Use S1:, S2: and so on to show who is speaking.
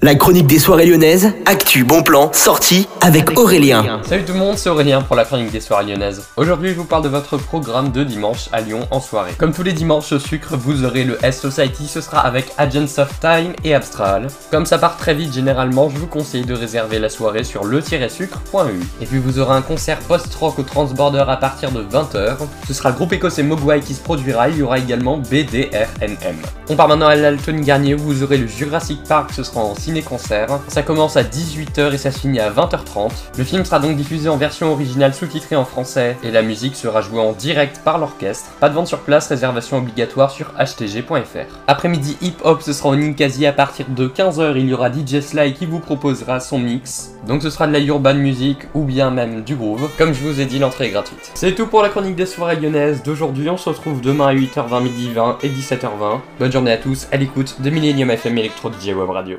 S1: La chronique des soirées lyonnaises, actu, bon plan, sortie avec Aurélien.
S2: Salut tout le monde, c'est Aurélien pour la chronique des soirées lyonnaises. Aujourd'hui, je vous parle de votre programme de dimanche à Lyon en soirée. Comme tous les dimanches au sucre, vous aurez le S Society, ce sera avec Agents of Time et Abstral. Comme ça part très vite généralement, je vous conseille de réserver la soirée sur le-sucre.eu. Et puis vous aurez un concert post-rock au Transborder à partir de 20h. Ce sera le groupe écossais Mogwai qui se produira, il y aura également BDRNM. On part maintenant à l'Alton Garnier où vous aurez le Jurassic Park, ce sera en ciné-concert. Ça commence à 18h et ça se finit à 20h30. Le film sera donc diffusé en version originale sous-titrée en français et la musique sera jouée en direct par l'orchestre. Pas de vente sur place, réservation obligatoire sur htg.fr. Après-midi hip-hop, ce sera au Ninkasi à partir de 15h. Il y aura DJ Sly qui vous proposera son mix. Donc ce sera de la urban music ou bien même du groove. Comme je vous ai dit, l'entrée est gratuite. C'est tout pour la chronique des soirées lyonnaises d'aujourd'hui. On se retrouve demain à 8h20, midi 20 et 17h20. Bonne journée à tous à l'écoute de Millennium FM Electro DJ Web Radio.